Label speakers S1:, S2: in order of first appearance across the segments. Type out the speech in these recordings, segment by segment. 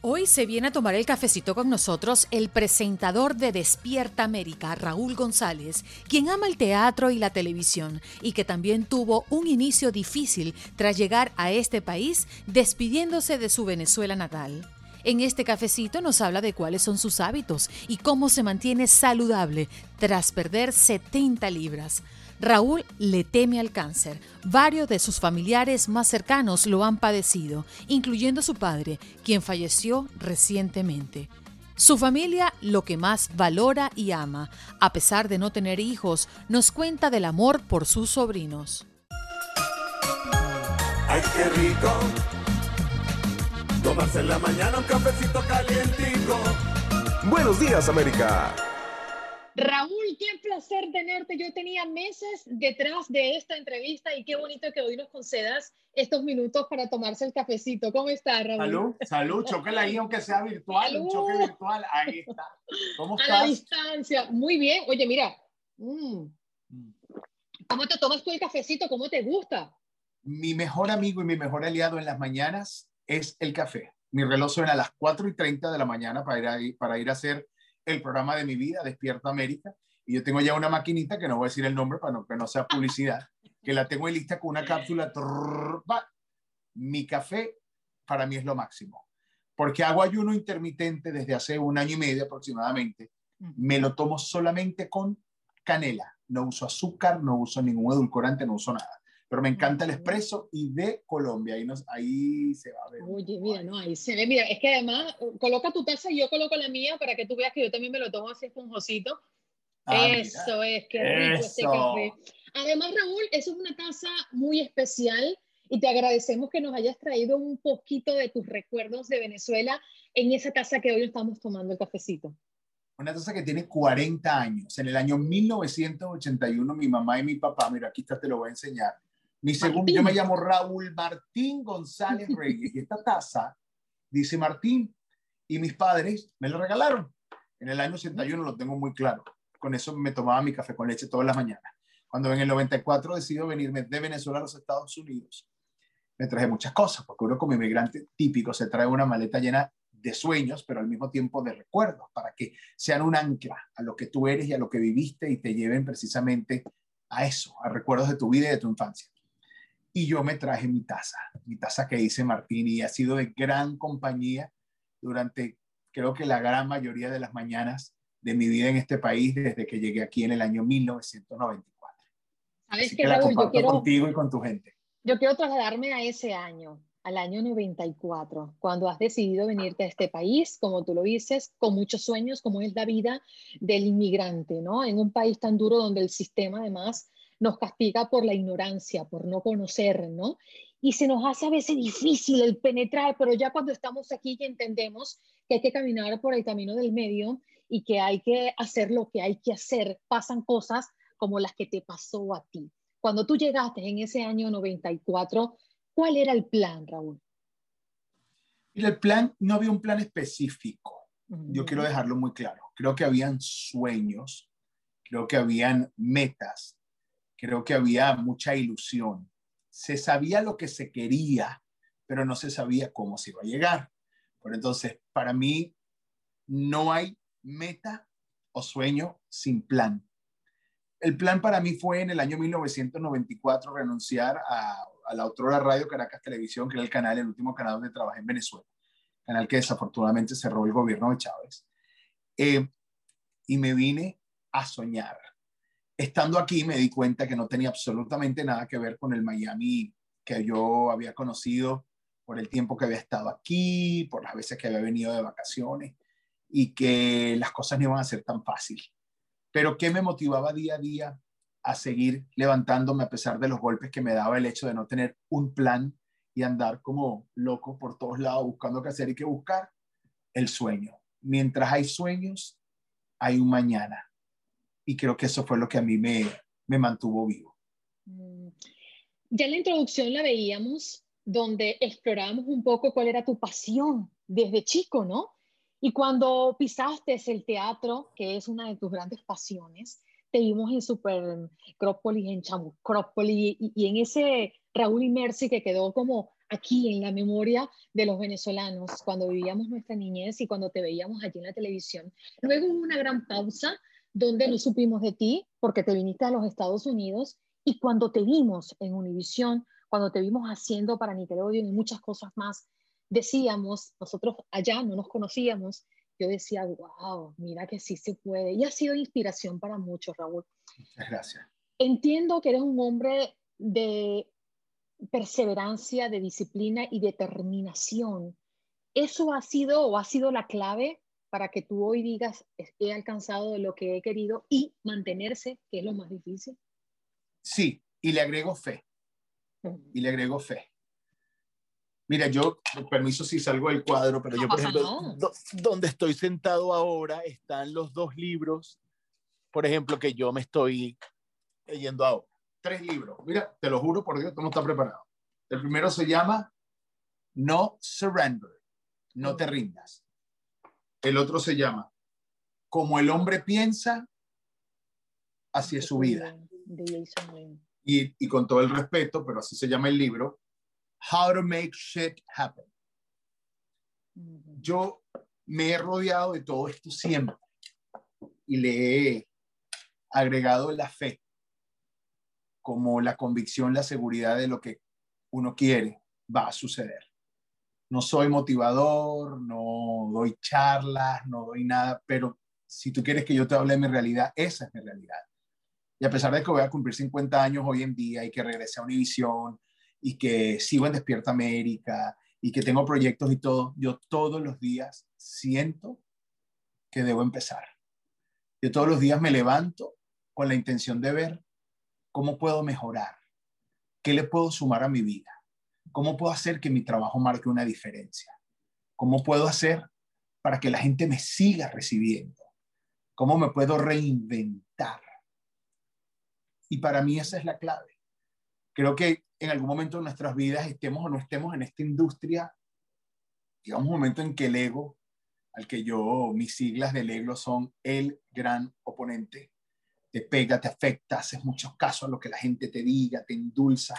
S1: Hoy se viene a tomar el cafecito con nosotros el presentador de Despierta América, Raúl González, quien ama el teatro y la televisión y que también tuvo un inicio difícil tras llegar a este país despidiéndose de su Venezuela natal. En este cafecito nos habla de cuáles son sus hábitos y cómo se mantiene saludable tras perder 70 libras. Raúl le teme al cáncer. Varios de sus familiares más cercanos lo han padecido, incluyendo su padre, quien falleció recientemente. Su familia lo que más valora y ama. A pesar de no tener hijos, nos cuenta del amor por sus sobrinos.
S2: ¡Ay, qué rico! Tomarse en la mañana un cafecito calientico.
S3: Buenos días, América.
S4: Raúl, qué placer tenerte. Yo tenía meses detrás de esta entrevista y qué bonito que hoy nos concedas estos minutos para tomarse el cafecito. ¿Cómo estás, Raúl?
S5: Salud, salud, chóquela ahí aunque sea virtual, un choque virtual. Ahí está. ¿Cómo estás?
S4: A la distancia. Muy bien. Oye, mira. Mm. ¿Cómo te tomas tú el cafecito? ¿Cómo te gusta?
S5: Mi mejor amigo y mi mejor aliado en las mañanas es el café. Mi reloj suena a las 4 y 30 de la mañana para ir a, para ir a hacer el programa de mi vida, Despierta América. Y yo tengo ya una maquinita, que no voy a decir el nombre para no, que no sea publicidad, que la tengo lista con una cápsula. Trrr, mi café para mí es lo máximo. Porque hago ayuno intermitente desde hace un año y medio aproximadamente. Me lo tomo solamente con canela. No uso azúcar, no uso ningún edulcorante, no uso nada pero me encanta el espresso y de Colombia. Ahí, nos, ahí se va a ver.
S4: Oye, mira, no, ahí se ve. Mira, es que además coloca tu taza y yo coloco la mía para que tú veas que yo también me lo tomo así esponjosito. Ah, eso es, qué rico este café. Además, Raúl, eso es una taza muy especial y te agradecemos que nos hayas traído un poquito de tus recuerdos de Venezuela en esa taza que hoy estamos tomando el cafecito.
S5: Una taza que tiene 40 años. En el año 1981, mi mamá y mi papá, mira, aquí está, te lo voy a enseñar mi segundo, yo me llamo Raúl Martín González Reyes y esta taza dice Martín y mis padres me la regalaron. En el año 81 lo tengo muy claro. Con eso me tomaba mi café con leche todas las mañanas. Cuando en el 94 decido venirme de Venezuela a los Estados Unidos, me traje muchas cosas, porque uno como inmigrante típico se trae una maleta llena de sueños, pero al mismo tiempo de recuerdos, para que sean un ancla a lo que tú eres y a lo que viviste y te lleven precisamente a eso, a recuerdos de tu vida y de tu infancia y yo me traje mi taza, mi taza que dice Martín y ha sido de gran compañía durante creo que la gran mayoría de las mañanas de mi vida en este país desde que llegué aquí en el año 1994.
S4: ¿Sabes qué, Raúl? Yo quiero,
S5: contigo y con tu gente.
S4: Yo quiero trasladarme a ese año, al año 94, cuando has decidido venirte a este país, como tú lo dices, con muchos sueños, como es la vida del inmigrante, ¿no? En un país tan duro donde el sistema además nos castiga por la ignorancia, por no conocer, ¿no? Y se nos hace a veces difícil el penetrar, pero ya cuando estamos aquí y entendemos que hay que caminar por el camino del medio y que hay que hacer lo que hay que hacer, pasan cosas como las que te pasó a ti. Cuando tú llegaste en ese año 94, ¿cuál era el plan, Raúl?
S5: Mira, el plan, no había un plan específico. Yo quiero dejarlo muy claro. Creo que habían sueños, creo que habían metas, creo que había mucha ilusión. Se sabía lo que se quería, pero no se sabía cómo se iba a llegar. Por entonces, para mí, no hay meta o sueño sin plan. El plan para mí fue en el año 1994 renunciar a, la Autora Radio Caracas Televisión, que era el canal, el último canal donde trabajé en Venezuela, canal que desafortunadamente cerró el gobierno de Chávez. Eh, y me vine a soñar estando aquí me di cuenta que no tenía absolutamente nada que ver con el Miami que yo había conocido por el tiempo que había estado aquí, por las veces que había venido de vacaciones y que las cosas no iban a ser tan fácil. Pero ¿qué me motivaba día a día a seguir levantándome a pesar de los golpes que me daba el hecho de no tener un plan y andar como loco por todos lados buscando qué hacer y qué buscar? el sueño. Mientras hay sueños, hay un mañana. Y creo que eso fue lo que a mí me, me mantuvo vivo.
S4: Mm. Ya en la introducción la veíamos donde explorábamos un poco cuál era tu pasión desde chico, ¿no? Y cuando pisaste el teatro, que es una de tus grandes pasiones, te vimos en Super Crópolis, en Chamucrópolis, y, y en ese Raúl y Mercy que quedó como aquí en la memoria de los venezolanos cuando vivíamos nuestra niñez y cuando te veíamos allí en la televisión. Luego hubo una gran pausa donde no supimos de ti porque te viniste a los Estados Unidos y cuando te vimos en Univisión, cuando te vimos haciendo para Nickelodeon y muchas cosas más, decíamos, nosotros allá no nos conocíamos, yo decía, wow, mira que sí se puede. Y ha sido inspiración para muchos, Raúl.
S5: Muchas gracias.
S4: Entiendo que eres un hombre de perseverancia, de disciplina y determinación. ¿Eso ha sido o ha sido la clave para que tú hoy digas, he alcanzado lo que he querido y mantenerse, que es lo más difícil?
S5: Sí, y le agrego fe. Y le agrego fe. Mira, yo, permiso si salgo del cuadro, pero yo, por ejemplo, donde estoy sentado ahora están los dos libros, por ejemplo, que yo me estoy leyendo ahora. Tres libros. Mira, te lo juro por Dios, tú no estás preparado. El primero se llama No Surrender, no te rindas. El otro se llama Como el hombre piensa, así es su vida. Y, y con todo el respeto, pero así se llama el libro, How to Make Shit Happen. Yo me he rodeado de todo esto siempre y le he agregado la fe como la convicción, la seguridad de lo que uno quiere va a suceder. No soy motivador, no doy charlas, no doy nada, pero si tú quieres que yo te hable de mi realidad, esa es mi realidad. Y a pesar de que voy a cumplir 50 años hoy en día y que regrese a Univisión y que sigo en Despierta América y que tengo proyectos y todo, yo todos los días siento que debo empezar. Yo todos los días me levanto con la intención de ver cómo puedo mejorar, qué le puedo sumar a mi vida, cómo puedo hacer que mi trabajo marque una diferencia, cómo puedo hacer para que la gente me siga recibiendo, cómo me puedo reinventar. Y para mí esa es la clave. Creo que en algún momento de nuestras vidas, estemos o no estemos en esta industria, llega un momento en que el ego, al que yo, mis siglas del ego son el gran oponente, te pega, te afecta, haces muchos casos a lo que la gente te diga, te endulza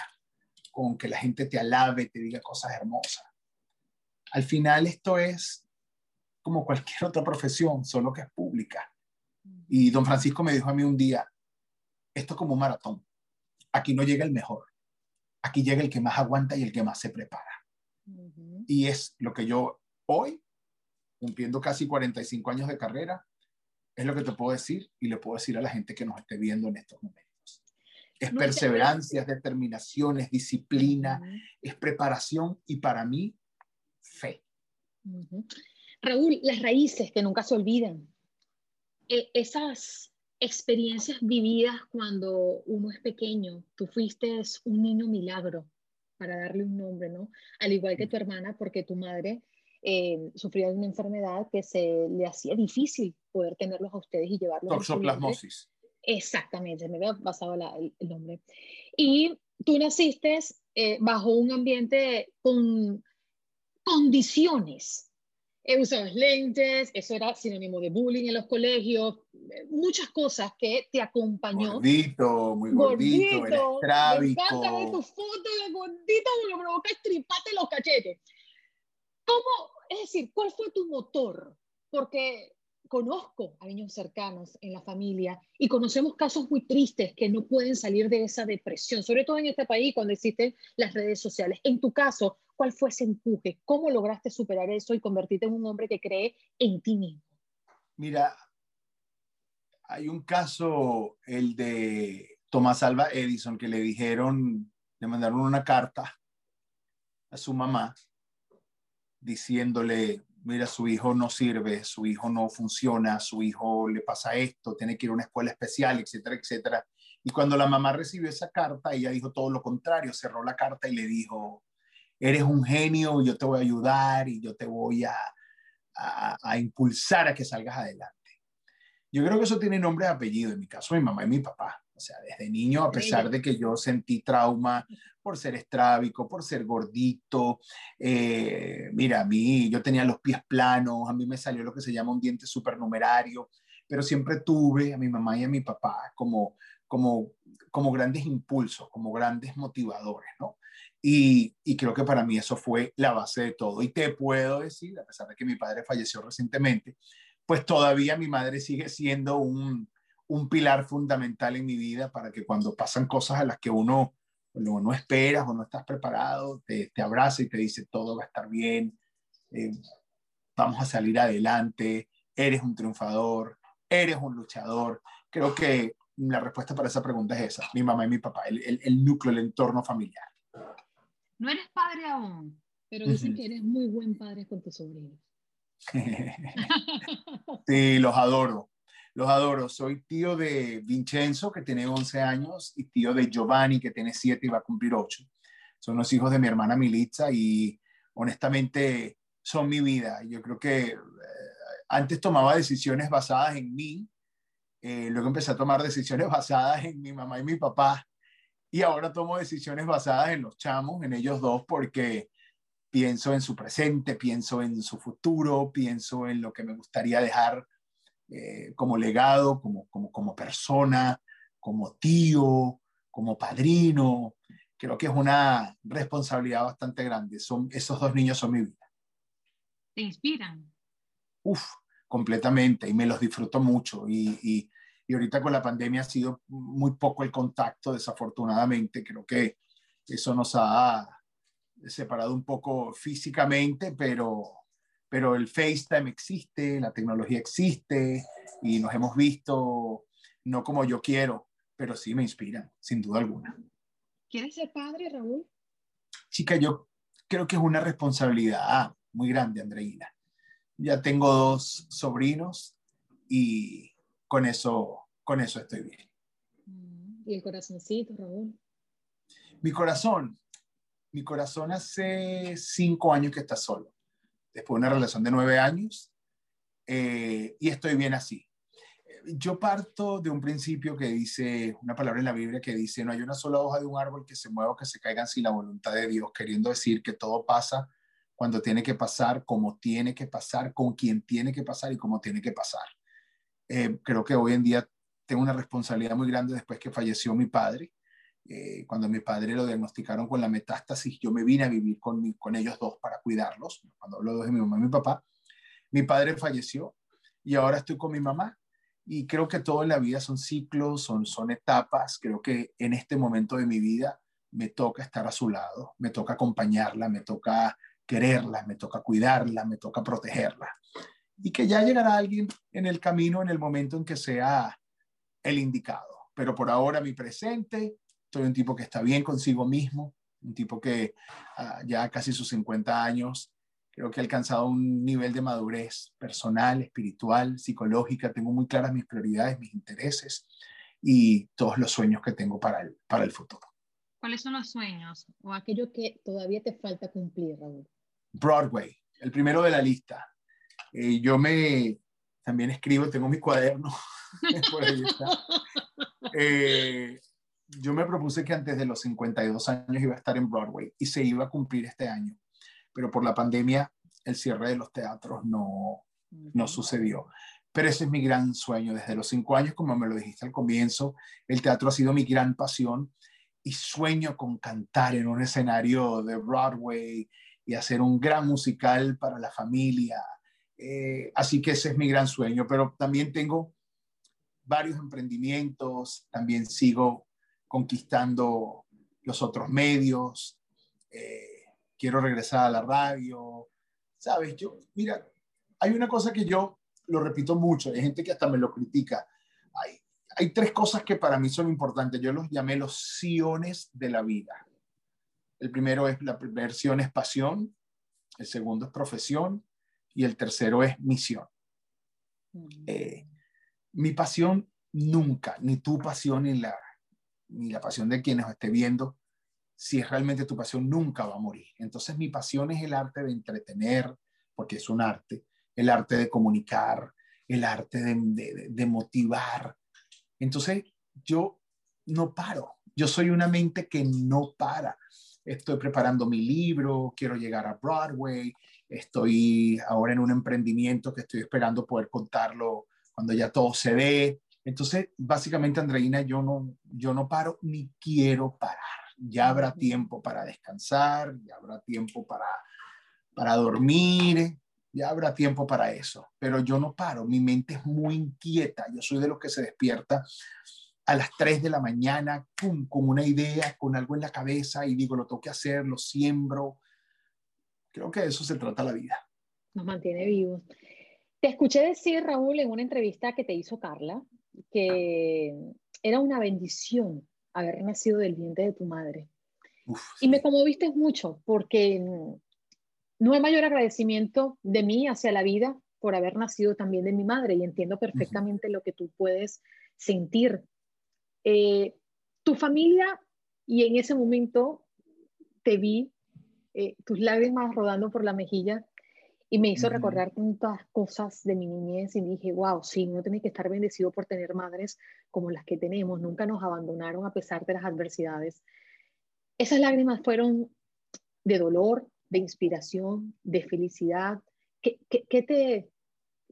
S5: con que la gente te alabe, te diga cosas hermosas. Al final esto es como cualquier otra profesión, solo que es pública. Y don Francisco me dijo a mí un día, esto es como un maratón. Aquí no llega el mejor, aquí llega el que más aguanta y el que más se prepara. Y es lo que yo hoy, cumpliendo casi 45 años de carrera, es lo que te puedo decir y le puedo decir a la gente que nos esté viendo en estos momentos. Es perseverancia, es determinación, es disciplina, es preparación y para mí, fe.
S4: Raúl, las raíces que nunca se olvidan. E, esas experiencias vividas cuando uno es pequeño. Tú fuiste un niño milagro, para darle un nombre, ¿no? Al igual que tu hermana, porque tu madre eh, sufría de una enfermedad que se le hacía difícil poder tenerlos a ustedes y llevarlos.
S5: Toxoplasmosis.
S4: Exactamente, me había pasado el, nombre. Y tú naciste eh, bajo un ambiente con condiciones eh, usabas lentes, eso era sinónimo de bullying en los colegios, eh, muchas cosas que te acompañó.
S5: Gordito, muy gordito, gordito Me
S4: encanta ver tu foto de gordito, me provoca estriparte los cachetes. ¿Cómo, es decir, cuál fue tu motor? Porque conozco a niños cercanos en la familia y conocemos casos muy tristes que no pueden salir de esa depresión, sobre todo en este país cuando existen las redes sociales. En tu caso, ¿cuál fue ese empuje? ¿Cómo lograste superar eso y convertirte en un hombre que cree en ti mismo?
S5: Mira, hay un caso, el de Tomás Alba Edison, que le dijeron, le mandaron una carta a su mamá diciéndole, mira, su hijo no sirve, su hijo no funciona, su hijo le pasa esto, tiene que ir a una escuela especial, etcétera, etcétera. Y cuando la mamá recibió esa carta, ella dijo todo lo contrario, cerró la carta y le dijo, eres un genio, yo te voy a ayudar y yo te voy a, a, impulsar a que salgas adelante. Yo creo que eso tiene nombre y apellido, en mi caso mi mamá y mi papá. O sea, desde niño, a pesar de que yo sentí trauma por ser estrábico, por ser gordito, eh, mira, a mí yo tenía los pies planos, a mí me salió lo que se llama un diente supernumerario, pero siempre tuve a mi mamá y a mi papá como, como, como grandes impulsos, como grandes motivadores, ¿no? Y, y, creo que para mí eso fue la base de todo. Y te puedo decir, a pesar de que mi padre falleció recientemente, pues todavía mi madre sigue siendo un, un pilar fundamental en mi vida para que cuando pasan cosas a las que uno no esperas o no estás preparado, te, te abraza y te dice todo va a estar bien, eh, vamos a salir adelante, eres un triunfador, eres un luchador. Creo que la respuesta para esa pregunta es esa, mi mamá y mi papá, el, el núcleo, el entorno familiar.
S4: No eres padre aún, pero dicen que eres muy buen padre con tus sobrinos.
S5: sí, los adoro. Los adoro. Soy tío de Vincenzo, que tiene 11 años, y tío de Giovanni, que tiene 7 y va a cumplir 8. Son los hijos de mi hermana Militza y honestamente son mi vida. Yo creo que eh, antes tomaba decisiones basadas en mí, eh, luego empecé a tomar decisiones basadas en mi mamá y mi papá y ahora tomo decisiones basadas en los chamos, en ellos dos, porque pienso en su presente, pienso en su futuro, pienso en lo que me gustaría dejar eh, como legado, como, como, como persona, como tío, como padrino. Creo que es una responsabilidad bastante grande. Son, esos dos niños son mi vida.
S4: ¿Te inspiran?
S5: Uf, completamente. Y me los disfruto mucho. y y ahorita con la pandemia ha sido muy poco el contacto, desafortunadamente. Creo que eso nos ha separado un poco físicamente, pero, pero el FaceTime existe, la tecnología existe y nos hemos visto no como yo quiero, pero sí me inspiran, sin duda alguna.
S4: ¿Quieres ser padre, Raúl?
S5: Chica, yo creo que es una responsabilidad muy grande, Andreina. Ya tengo dos sobrinos y con eso, con eso estoy bien.
S4: ¿Y el corazoncito, Raúl?
S5: Mi corazón, mi corazón hace cinco años que está solo, después de una relación de nueve años, eh, y estoy bien así. Yo parto de un principio que dice, una palabra en la Biblia que dice, no hay una sola hoja de un árbol que se mueva o que se caiga sin la voluntad de Dios, queriendo decir que todo pasa cuando tiene que pasar, como tiene que pasar, con quien tiene que pasar y cómo tiene que pasar. Eh, creo que hoy en día tengo una responsabilidad muy grande después que falleció mi padre. Eh, cuando mi padre lo diagnosticaron con la metástasis, yo me vine a vivir con, con ellos dos para cuidarlos. Cuando hablo de mi mamá y mi papá, mi padre falleció y ahora estoy con mi mamá. Y creo que todo en la vida son ciclos, son, son etapas. Creo que en este momento de mi vida me toca estar a su lado, me toca acompañarla, me toca quererla, me toca cuidarla, me toca protegerla y que ya llegará alguien en el camino en el momento en que sea el indicado. Pero por ahora mi presente, soy un tipo que está bien consigo mismo, un tipo que uh, ya casi sus 50 años, creo que ha alcanzado un nivel de madurez personal, espiritual, psicológica, tengo muy claras mis prioridades, mis intereses y todos los sueños que tengo para el, para el futuro.
S4: ¿Cuáles son los sueños o aquello que todavía te falta cumplir, Raúl?
S5: Broadway, el primero de la lista. Eh, yo me también escribo, tengo mi cuaderno. eh, yo me propuse que antes de los 52 años iba a estar en Broadway y se iba a cumplir este año, pero por la pandemia el cierre de los teatros no, no sucedió. Pero ese es mi gran sueño desde los cinco años, como me lo dijiste al comienzo. El teatro ha sido mi gran pasión y sueño con cantar en un escenario de Broadway y hacer un gran musical para la familia eh, así que ese es mi gran sueño, pero también tengo varios emprendimientos, también sigo conquistando los otros medios, eh, quiero regresar a la radio, ¿sabes? Yo, mira, hay una cosa que yo lo repito mucho, hay gente que hasta me lo critica. Hay, hay tres cosas que para mí son importantes, yo los llamé los siones de la vida. El primero es, la versión es pasión, el segundo es profesión y el tercero es misión. Eh, mi pasión nunca, ni tu pasión, ni la, ni la pasión de quienes esté viendo, si es realmente tu pasión, nunca va a morir. Entonces mi pasión es el arte de entretener, porque es un arte, el arte de comunicar, el arte de, motivar. Entonces, yo no paro. Yo soy una mente que no para. Estoy preparando mi libro, quiero llegar a Broadway, estoy ahora en un emprendimiento que estoy esperando poder contarlo cuando ya todo se ve. Entonces, básicamente, Andreina, yo no, yo no paro ni quiero parar. Ya habrá tiempo para descansar, ya habrá tiempo para, para dormir, ya habrá tiempo para eso. Pero yo no paro, mi mente es muy inquieta. Yo soy de los que se despierta a las 3 de la mañana con una idea, con algo en la cabeza y digo, lo tengo que hacer, lo siembro. Creo que de eso se trata la vida.
S4: Nos mantiene vivos. Te escuché decir, Raúl, en una entrevista que te hizo Carla, que era una bendición haber nacido del vientre de tu madre. Y me conmoviste mucho porque no hay mayor agradecimiento de mí hacia la vida por haber nacido también de mi madre y entiendo perfectamente lo que tú puedes sentir. Eh, tu familia, y en ese momento te vi eh, tus lágrimas rodando por la mejilla, y me hizo recordar tantas cosas de mi niñez y dije, wow, sí, uno tiene que estar bendecido por tener madres como las que tenemos. Nunca nos abandonaron a pesar de las adversidades. Esas lágrimas fueron de dolor, de inspiración, de felicidad. ¿Qué, qué, te,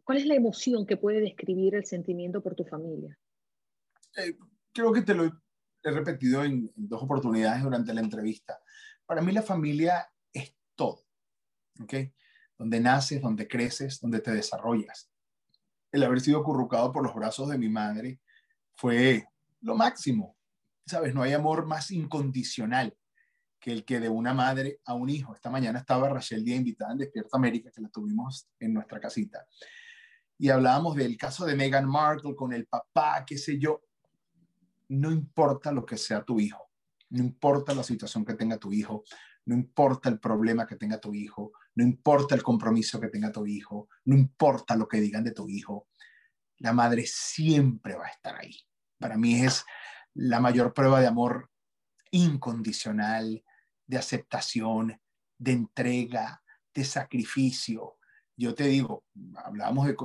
S4: ¿Cuál es la emoción que puede describir el sentimiento por tu familia?
S5: Eh, creo que te lo he repetido en, en dos oportunidades durante la entrevista. Para mí la familia es todo. ¿okay? Donde naces, donde creces, donde te desarrollas. El haber sido acurrucado por los brazos de mi madre fue lo máximo. Sabes, no hay amor más incondicional que el que de una madre a un hijo. Esta mañana estaba Rachel Díaz invitada en Despierta América, que la tuvimos en nuestra casita. Y hablábamos del caso de Meghan Markle con el papá, qué sé yo. No importa lo que sea tu hijo, no importa la situación que tenga tu hijo, no importa el problema que tenga tu hijo, no importa el compromiso que tenga tu hijo, no importa lo que digan de tu hijo, la madre siempre va a estar ahí. Para mí es la mayor prueba de amor incondicional, de aceptación, de entrega, de sacrificio. Yo te digo, hablábamos de,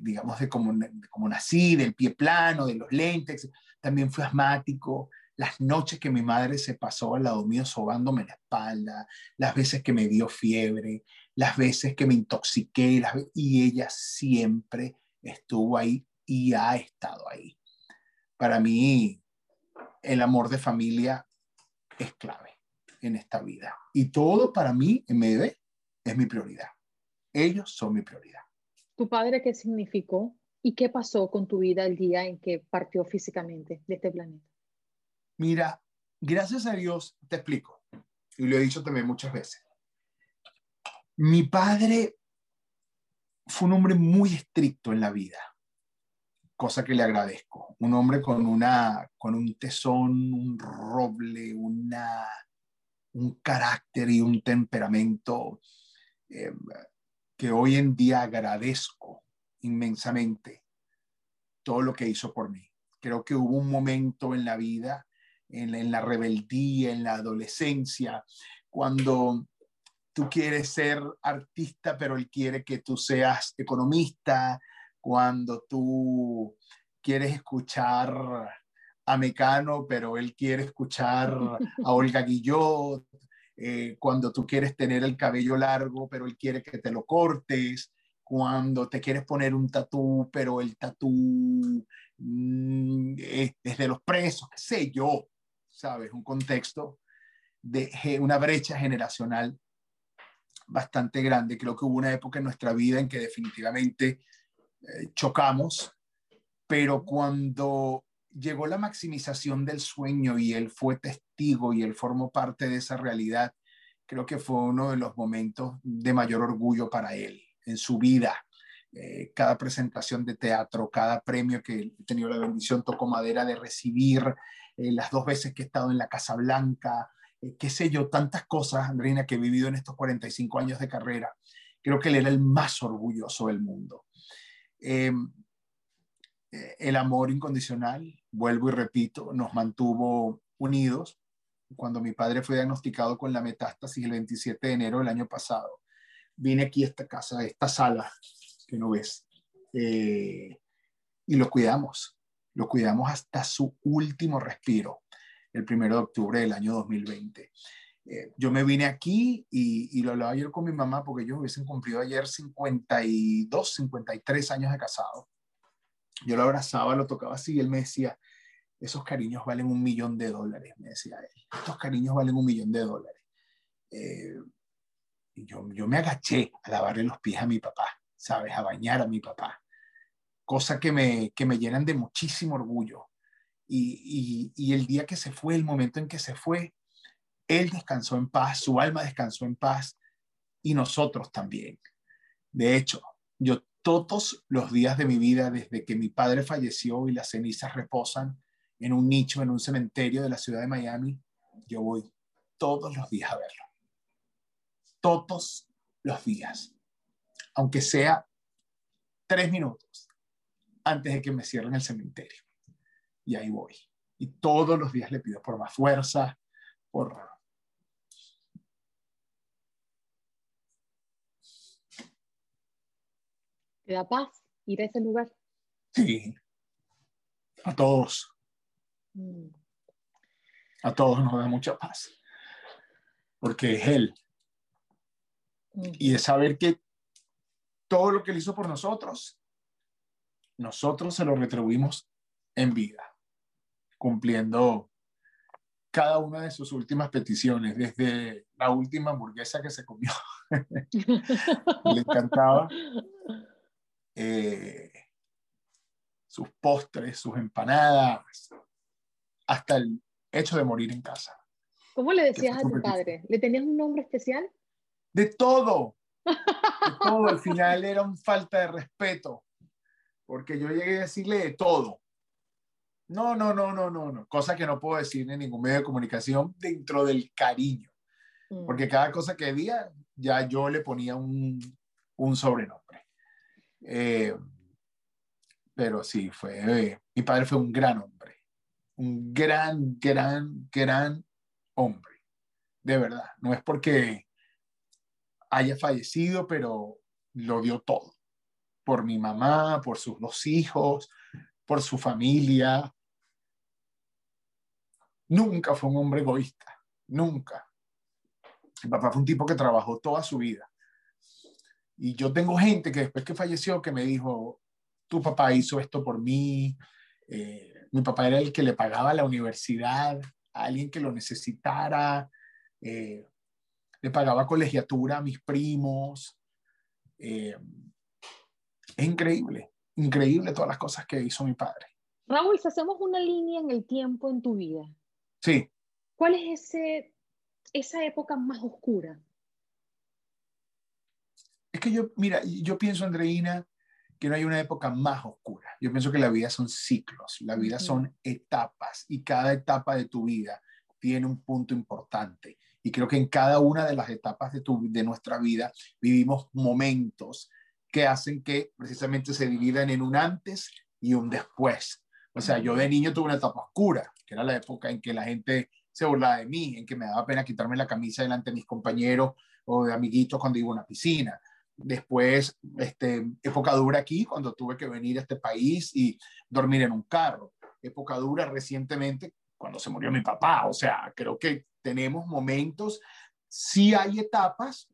S5: digamos, de cómo, de nací, del pie plano, de los lentes, también fui asmático, las noches que mi madre se pasó al lado mío sobándome la espalda, las veces que me dio fiebre, las veces que me intoxiqué, y ella siempre estuvo ahí y ha estado ahí. Para mí, el amor de familia es clave en esta vida. Y todo para mí, en MDB, es mi prioridad. Ellos son mi prioridad.
S4: ¿Tu padre qué significó y qué pasó con tu vida el día en que partió físicamente de este planeta?
S5: Mira, gracias a Dios, te explico, y lo he dicho también muchas veces. Mi padre fue un hombre muy estricto en la vida, cosa que le agradezco. Un hombre con, una, con un tesón, un roble, una, un carácter y un temperamento eh, que hoy en día agradezco inmensamente todo lo que hizo por mí. Creo que hubo un momento en la vida en, la rebeldía, en la adolescencia, cuando tú quieres ser artista, pero él quiere que tú seas economista, cuando tú quieres escuchar a Mecano, pero él quiere escuchar a Olga Guillot, eh, cuando tú quieres tener el cabello largo, pero él quiere que te lo cortes, cuando te quieres poner un tatú, pero el tatú mm, es, es, de los presos, qué sé yo. ¿Sabes? Un contexto de una brecha generacional bastante grande. Creo que hubo una época en nuestra vida en que definitivamente eh, chocamos, pero cuando llegó la maximización del sueño y él fue testigo y él formó parte de esa realidad, creo que fue uno de los momentos de mayor orgullo para él en su vida. Eh, cada presentación de teatro, cada premio que he tenido la bendición, tocó madera de recibir, eh, las dos veces que he estado en la Casa Blanca, eh, qué sé yo, tantas cosas, Andreina, que he vivido en estos 45 años de carrera. Creo que él era el más orgulloso del mundo. Em, eh, el amor incondicional, vuelvo y repito, nos mantuvo unidos. Cuando mi padre fue diagnosticado con la metástasis el 27 de enero del año pasado, vine aquí a esta casa, a esta sala que no ves. Eh, y lo cuidamos, lo cuidamos hasta su último respiro, el primero de octubre del año 2020. Eh, yo me vine aquí y, lo hablaba ayer con mi mamá porque ellos hubiesen cumplido ayer 52, 53 años de casado. Yo lo abrazaba, lo tocaba así y él me decía, esos cariños valen un millón de dólares, me decía él. Estos cariños valen un millón de dólares. Eh, yo, yo me agaché a lavarle los pies a mi papá, ¿sabes? A bañar a mi papá. Cosa que me, que me llenan de muchísimo orgullo. Y, y, y el día que se fue, el momento en que se fue, él descansó en paz, su alma descansó en paz y nosotros también. De hecho, yo todos los días de mi vida, desde que mi padre falleció y las cenizas reposan, en un nicho, en un cementerio de la ciudad de Miami, yo voy todos los días a verlo. Todos los días. Aunque sea tres minutos antes de que me cierren el cementerio. Y ahí voy. Y todos los días le pido por más fuerza, por...
S4: ¿Te da paz ir a ese lugar?
S5: Sí. A todos. Mm. A todos nos da mucha paz, porque es Él. Y es saber que todo lo que Él hizo por nosotros, nosotros se lo retribuimos en vida, cumpliendo cada una de sus últimas peticiones, desde la última hamburguesa que se comió, le encantaba, eh, sus postres, sus empanadas, hasta el hecho de morir en casa.
S4: ¿Cómo le decías a tu padre? ¿Le tenías un nombre especial?
S5: De todo. De todo. Al final era un falta de respeto. Porque yo llegué a decirle de todo. No, no, no, no, no, no. Cosa que no puedo decir en ningún medio de comunicación dentro del cariño. Mm. Porque cada cosa que decía, ya yo le ponía un, un sobrenombre. Eh, pero sí, fue. mi padre fue un gran hombre un gran, gran, gran hombre. De verdad. No es porque haya fallecido, pero lo dio todo. Por mi mamá, por sus dos hijos, por su familia. Nunca fue un hombre egoísta. Nunca. Mi papá fue un tipo que trabajó toda su vida. Y yo tengo gente que después que falleció que me dijo, tu papá hizo esto por mí, eh, mi papá era el que le pagaba la universidad a alguien que lo necesitara, eh, le pagaba colegiatura a mis primos. Eh, es increíble, increíble todas las cosas que hizo mi padre.
S4: Raúl, si hacemos una línea en el tiempo en tu vida.
S5: Sí.
S4: ¿Cuál es ese, esa época más oscura?
S5: Es que yo, mira, yo pienso, Andreina, que no hay una época más oscura. Yo pienso que la vida son ciclos, la vida son etapas y cada etapa de tu vida tiene un punto importante. Y creo que en cada una de las etapas de, tu, de nuestra vida vivimos momentos que hacen que precisamente se dividan en un antes y un después. O sea, yo de niño tuve una etapa oscura, que era la época en que la gente se burlaba de mí, en que me daba pena quitarme la camisa delante de mis compañeros o de amiguitos cuando iba a una piscina. Después, este, época dura aquí, cuando tuve que venir a este país y dormir en un carro. Época dura recientemente, cuando se murió mi papá. O sea, creo que tenemos momentos, sí hay etapas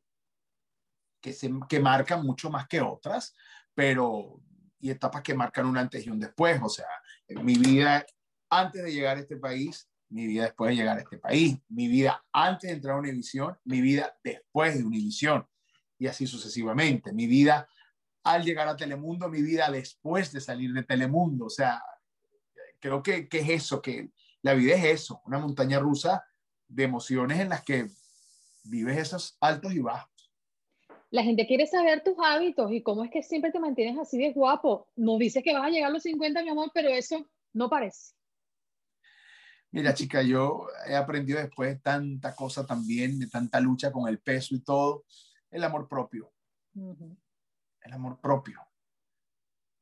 S5: que, se, que marcan mucho más que otras, pero y etapas que marcan un antes y un después. O sea, mi vida antes de llegar a este país, mi vida después de llegar a este país, mi vida antes de entrar a Univisión, mi vida después de Univisión y así sucesivamente. Mi vida al llegar a Telemundo, mi vida después de salir de Telemundo. O sea, creo que, que es eso, que la vida es eso, una montaña rusa de emociones en las que vives esos altos y bajos.
S4: La gente quiere saber tus hábitos y cómo es que siempre te mantienes así de guapo. No dices que vas a llegar a los 50, mi amor, pero eso no parece.
S5: Mira, chica, yo he aprendido después de tanta cosa también, de tanta lucha con el peso y todo, el amor propio. El amor propio.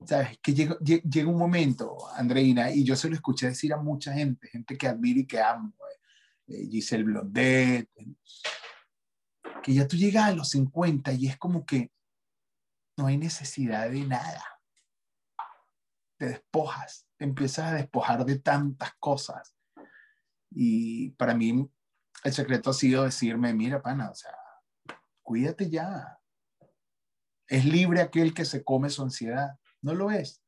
S5: ¿Sabes? Que llega, llega, un momento, Andreina, y yo se lo escuché decir a mucha gente, gente que admiro y que amo, eh, eh, Giselle Blondet, que ya tú llegas a los 50 y es como que no hay necesidad de nada. Te despojas, te empiezas a despojar de tantas cosas. Y para mí el secreto ha sido decirme, mira, pana, o sea, cuídate ya. Es libre aquel que se come su ansiedad, no lo es.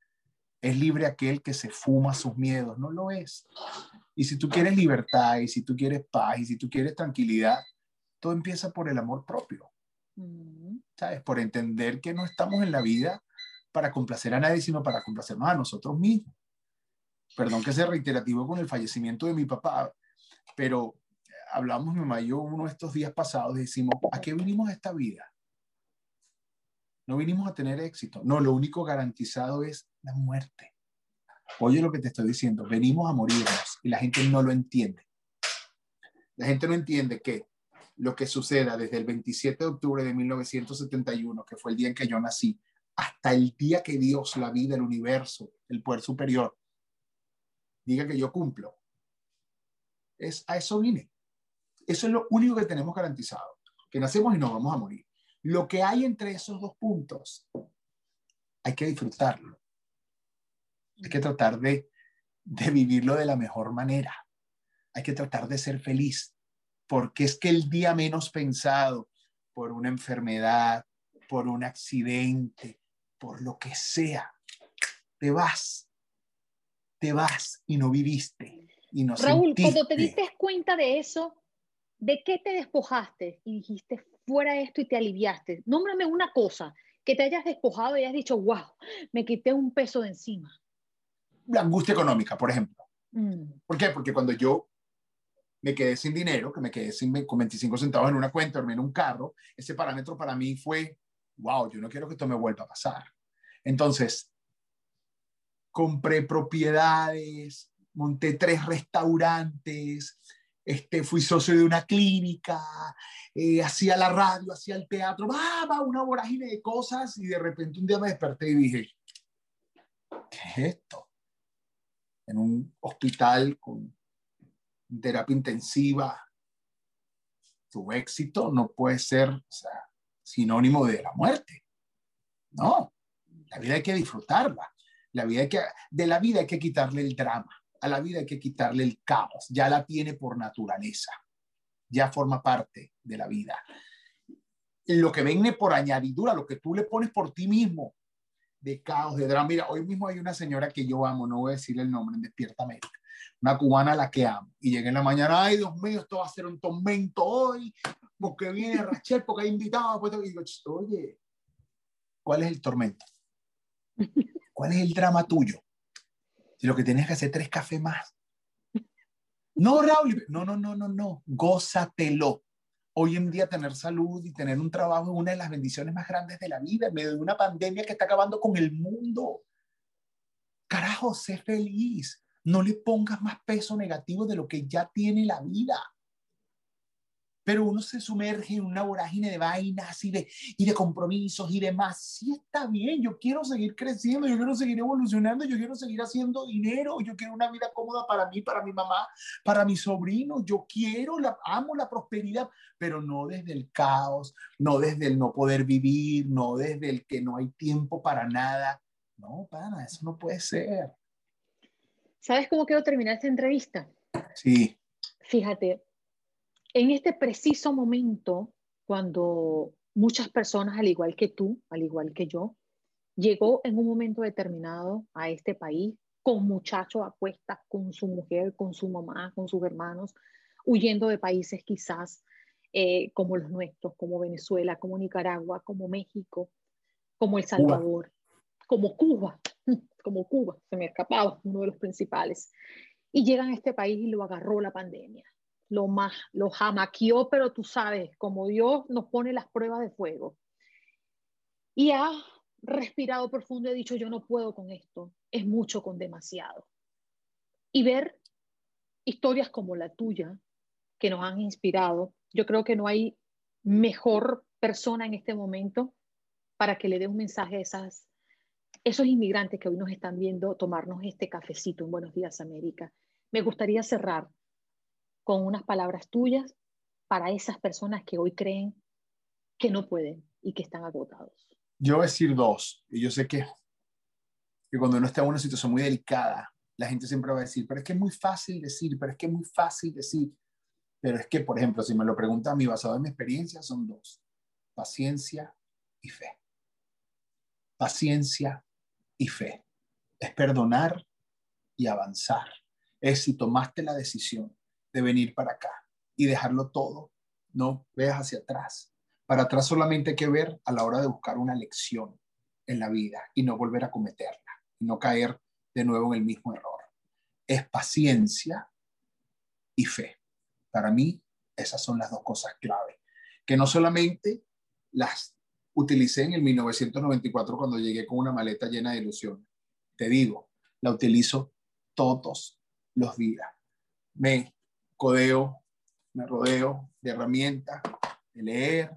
S5: Es libre aquel que se fuma sus miedos, no lo es. Y si tú quieres libertad, y si tú quieres paz, y si tú quieres tranquilidad, todo empieza por el amor propio. Mm. ¿Sabes? Por entender que no estamos en la vida para complacer a nadie, sino para complacernos a nosotros mismos. Perdón que sea reiterativo con el fallecimiento de mi papá, pero hablamos mi mamá y yo uno de estos días pasados decimos, ¿a qué vinimos a esta vida? No vinimos a tener éxito. No, lo único garantizado es la muerte. Oye lo que te estoy diciendo, venimos a morirnos y la gente no lo entiende. La gente no entiende que lo que suceda desde el 27 de octubre de 1971, que fue el día en que yo nací, hasta el día que Dios, la vida, el universo, el poder superior, diga que yo cumplo, es a eso vine. Eso es lo único que tenemos garantizado, que nacemos y nos vamos a morir. Lo que hay entre esos dos puntos, hay que disfrutarlo. Hay que tratar de, de vivirlo de la mejor manera. Hay que tratar de ser feliz, porque es que el día menos pensado, por una enfermedad, por un accidente, por lo que sea, te vas, te vas y no viviste. Y no
S4: Raúl, cuando te diste cuenta de eso, ¿de qué te despojaste y dijiste fuera esto y te aliviaste? Nómbrame una cosa que te hayas despojado y hayas dicho, wow, me quité un peso de encima.
S5: La angustia económica, por ejemplo. Mm. ¿Por qué? Porque cuando yo me quedé sin dinero, que me quedé sin, con 25 centavos en una cuenta, dormí en un carro, ese parámetro para mí fue, wow, yo no quiero que esto me vuelva a pasar. Entonces, compré propiedades, monté tres restaurantes, este, fui socio de una clínica, eh, hacía la radio, hacía el teatro, va, una vorágine de cosas y de repente un día me desperté y dije, ¿qué es esto? En un hospital con terapia intensiva, tu éxito no puede ser sinónimo de la muerte. No, la vida hay que disfrutarla. La vida hay que, de la vida hay que quitarle el drama a la vida hay que quitarle el caos, ya la tiene por naturaleza, ya forma parte de la vida. Lo que viene por añadidura, lo que tú le pones por ti mismo, de caos, de drama. Mira, hoy mismo hay una señora que yo amo, no voy a decir el nombre, en Despierta América, una cubana a la que amo. Y llega en la mañana, ay Dios mío, esto va a ser un tormento hoy, porque viene Rachel, porque hay invitado. Pues, y digo, oye, ¿cuál es el tormento? ¿Cuál es el drama tuyo? Si lo que tienes que hacer tres cafés más. No, Raúl, no, no, no, no, no, gózatelo. Hoy en día tener salud y tener un trabajo es una de las bendiciones más grandes de la vida en medio de una pandemia que está acabando con el mundo. Carajo, sé feliz. No le pongas más peso negativo de lo que ya tiene la vida pero uno se sumerge en una vorágine de vainas y de, y de compromisos y demás. Sí está bien, yo quiero seguir creciendo, yo quiero seguir evolucionando, yo quiero seguir haciendo dinero, yo quiero una vida cómoda para mí, para mi mamá, para mi sobrino, yo quiero, la, amo la prosperidad, pero no desde el caos, no desde el no poder vivir, no desde el que no hay tiempo para nada. No, para, eso no puede ser.
S4: ¿Sabes cómo quiero terminar esta entrevista?
S5: Sí.
S4: Fíjate, en este preciso momento, cuando muchas personas, al igual que tú, al igual que yo, llegó en un momento determinado a este país con muchachos a cuestas, con su mujer, con su mamá, con sus hermanos, huyendo de países quizás eh, como los nuestros, como Venezuela, como Nicaragua, como México, como El Salvador, como Cuba, como Cuba, se me escapaba uno de los principales. Y llegan a este país y lo agarró la pandemia lo, más, lo jamaqueó, pero tú sabes, como Dios nos pone las pruebas de fuego. Y ha respirado profundo y ha dicho, yo no puedo con esto, es mucho con demasiado. Y ver historias como la tuya, que nos han inspirado, yo creo que no hay mejor persona en este momento para que le dé un mensaje a esas, esos inmigrantes que hoy nos están viendo tomarnos este cafecito en Buenos Días América. Me gustaría cerrar con unas palabras tuyas para esas personas que hoy creen que no pueden y que están agotados.
S5: Yo voy a decir dos, y yo sé que, que cuando uno está en una situación muy delicada, la gente siempre va a decir, pero es que es muy fácil decir, pero es que es muy fácil decir. Pero es que, por ejemplo, si me lo preguntan a mí basado en mi experiencia, son dos, paciencia y fe. Paciencia y fe. Es perdonar y avanzar. Es si tomaste la decisión de venir para acá y dejarlo todo, no veas hacia atrás. Para atrás solamente hay que ver a la hora de buscar una lección en la vida y no volver a cometerla y no caer de nuevo en el mismo error. Es paciencia y fe. Para mí, esas son las dos cosas clave, que no solamente las utilicé en el 1994 cuando llegué con una maleta llena de ilusión. Te digo, la utilizo todos los días. Me codeo, me rodeo de herramientas, de leer,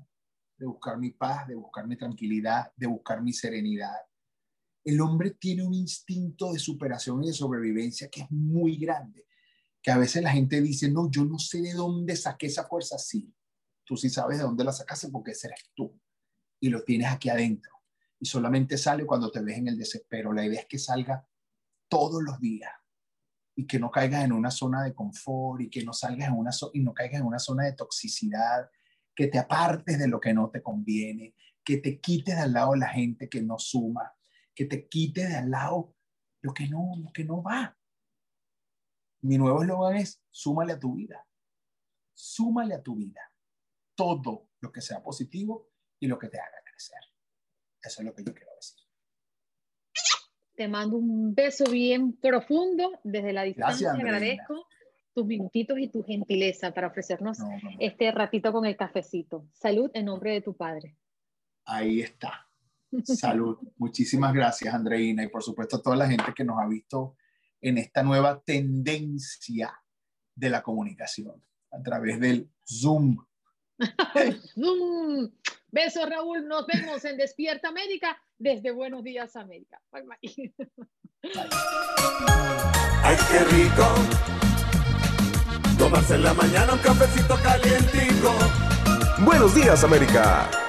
S5: de buscar mi paz, de buscar mi tranquilidad, de buscar mi serenidad el hombre tiene un instinto de superación y de sobrevivencia que es muy grande, que a veces la gente dice, no, yo no sé de dónde saqué esa fuerza, sí, tú sí sabes de dónde la sacaste porque ese eres tú y lo tienes aquí adentro y solamente sale cuando te ves en el desespero. La idea es que salga todos los días y que no caigas en una zona de confort y que no salgas en una y no caigas en una zona de toxicidad, que te apartes de lo que no te conviene, que te quites al lado de la gente que no suma, que te quite de al lado lo que no, lo que no va. Mi nuevo eslogan es, súmale a tu vida. Súmale a tu vida todo lo que sea positivo y lo que te haga crecer. Eso es lo que yo quiero decir.
S4: Te mando un beso bien profundo desde la distancia. Gracias, agradezco tus minutitos y tu gentileza para ofrecernos este ratito con el cafecito. Salud en nombre de tu padre.
S5: Ahí está. Salud. Muchísimas gracias, Andreina, y por supuesto a toda la gente que nos ha visto en esta nueva tendencia de la comunicación a través del Zoom.
S4: Zoom. Besos, Raúl. Nos vemos en Despierta América desde Buenos Días, América. Bye, bye.
S2: Ay, qué rico. Tomarse en la mañana un cafecito calientico.
S3: Buenos Días, América.